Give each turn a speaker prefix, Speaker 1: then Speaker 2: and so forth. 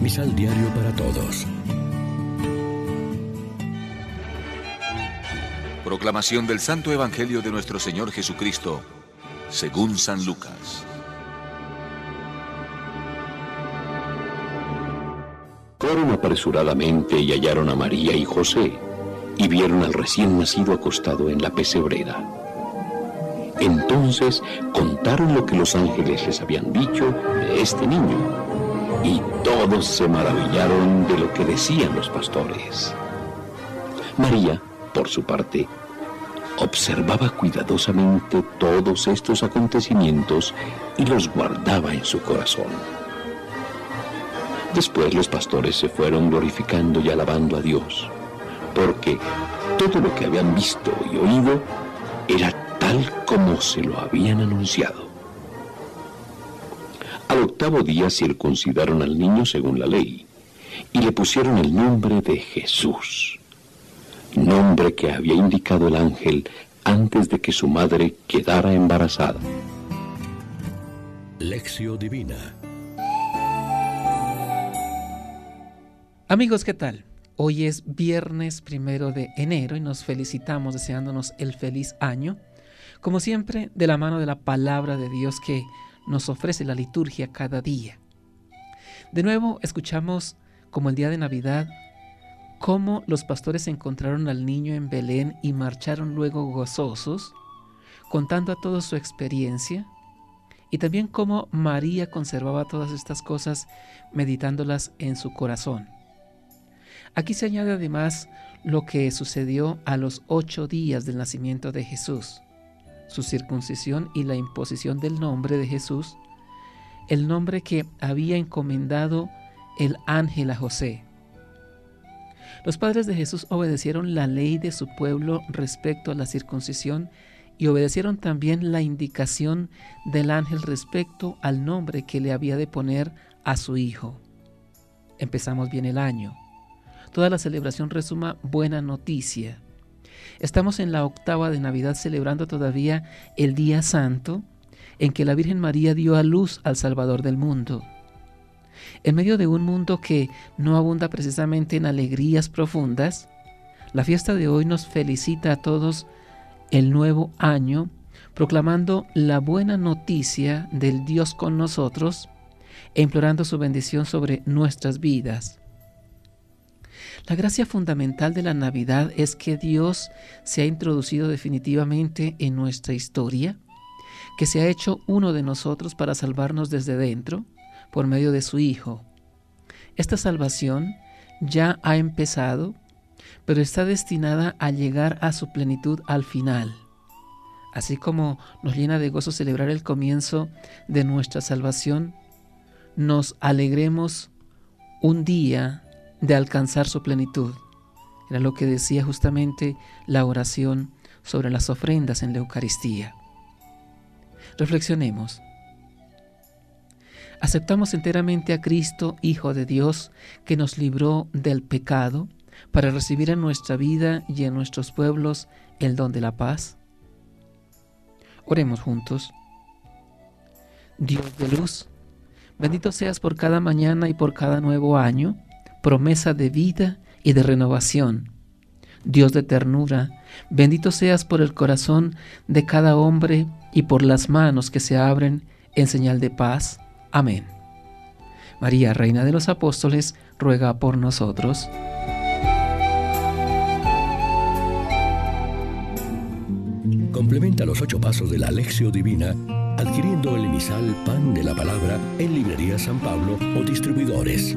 Speaker 1: Misal Diario para Todos.
Speaker 2: Proclamación del Santo Evangelio de nuestro Señor Jesucristo, según San Lucas.
Speaker 3: Fueron apresuradamente y hallaron a María y José, y vieron al recién nacido acostado en la pesebrera. Entonces contaron lo que los ángeles les habían dicho de este niño, y todos se maravillaron de lo que decían los pastores. María, por su parte, observaba cuidadosamente todos estos acontecimientos y los guardaba en su corazón. Después los pastores se fueron glorificando y alabando a Dios, porque todo lo que habían visto y oído era tal como se lo habían anunciado. Al octavo día circuncidaron al niño según la ley y le pusieron el nombre de Jesús nombre que había indicado el ángel antes de que su madre quedara embarazada.
Speaker 1: Lección Divina
Speaker 4: Amigos, ¿qué tal? Hoy es viernes primero de enero y nos felicitamos deseándonos el feliz año, como siempre, de la mano de la palabra de Dios que nos ofrece la liturgia cada día. De nuevo, escuchamos, como el día de Navidad, cómo los pastores encontraron al niño en Belén y marcharon luego gozosos, contando a todos su experiencia, y también cómo María conservaba todas estas cosas meditándolas en su corazón. Aquí se añade además lo que sucedió a los ocho días del nacimiento de Jesús, su circuncisión y la imposición del nombre de Jesús, el nombre que había encomendado el ángel a José. Los padres de Jesús obedecieron la ley de su pueblo respecto a la circuncisión y obedecieron también la indicación del ángel respecto al nombre que le había de poner a su hijo. Empezamos bien el año. Toda la celebración resuma buena noticia. Estamos en la octava de Navidad celebrando todavía el día santo en que la Virgen María dio a luz al Salvador del mundo. En medio de un mundo que no abunda precisamente en alegrías profundas, la fiesta de hoy nos felicita a todos el nuevo año, proclamando la buena noticia del Dios con nosotros e implorando su bendición sobre nuestras vidas. La gracia fundamental de la Navidad es que Dios se ha introducido definitivamente en nuestra historia, que se ha hecho uno de nosotros para salvarnos desde dentro, por medio de su Hijo. Esta salvación ya ha empezado, pero está destinada a llegar a su plenitud al final. Así como nos llena de gozo celebrar el comienzo de nuestra salvación, nos alegremos un día de alcanzar su plenitud. Era lo que decía justamente la oración sobre las ofrendas en la Eucaristía. Reflexionemos. Aceptamos enteramente a Cristo, Hijo de Dios, que nos libró del pecado, para recibir en nuestra vida y en nuestros pueblos el don de la paz. Oremos juntos. Dios de luz, bendito seas por cada mañana y por cada nuevo año, promesa de vida y de renovación. Dios de ternura, bendito seas por el corazón de cada hombre y por las manos que se abren en señal de paz. Amén. María, Reina de los Apóstoles, ruega por nosotros.
Speaker 1: Complementa los ocho pasos de la Alexio Divina adquiriendo el emisal Pan de la Palabra en Librería San Pablo o distribuidores.